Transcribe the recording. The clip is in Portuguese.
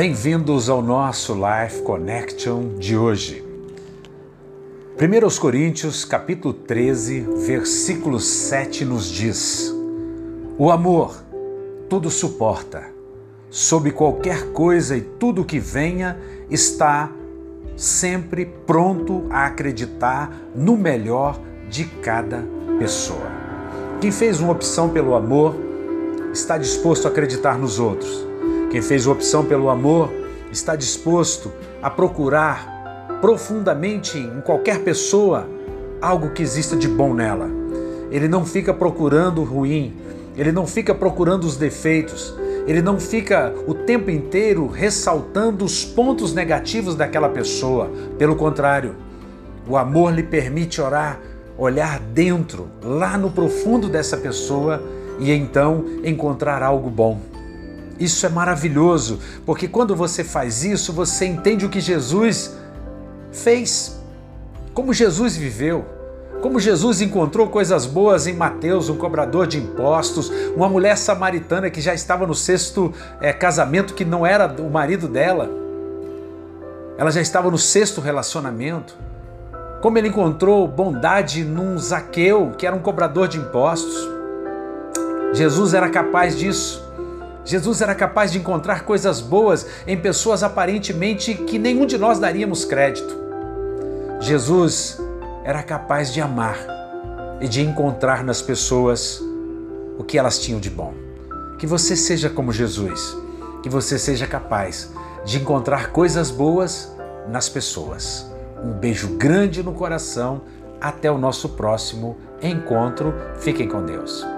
Bem-vindos ao nosso Life Connection de hoje. 1 Coríntios, capítulo 13, versículo 7 nos diz: O amor tudo suporta, sob qualquer coisa e tudo que venha, está sempre pronto a acreditar no melhor de cada pessoa. Quem fez uma opção pelo amor está disposto a acreditar nos outros. Quem fez opção pelo amor está disposto a procurar profundamente em qualquer pessoa algo que exista de bom nela. Ele não fica procurando o ruim, ele não fica procurando os defeitos, ele não fica o tempo inteiro ressaltando os pontos negativos daquela pessoa. Pelo contrário, o amor lhe permite orar, olhar dentro, lá no profundo dessa pessoa e então encontrar algo bom. Isso é maravilhoso, porque quando você faz isso, você entende o que Jesus fez, como Jesus viveu. Como Jesus encontrou coisas boas em Mateus, um cobrador de impostos, uma mulher samaritana que já estava no sexto é, casamento que não era o marido dela, ela já estava no sexto relacionamento. Como ele encontrou bondade num Zaqueu, que era um cobrador de impostos. Jesus era capaz disso. Jesus era capaz de encontrar coisas boas em pessoas aparentemente que nenhum de nós daríamos crédito. Jesus era capaz de amar e de encontrar nas pessoas o que elas tinham de bom. Que você seja como Jesus, que você seja capaz de encontrar coisas boas nas pessoas. Um beijo grande no coração. Até o nosso próximo encontro. Fiquem com Deus.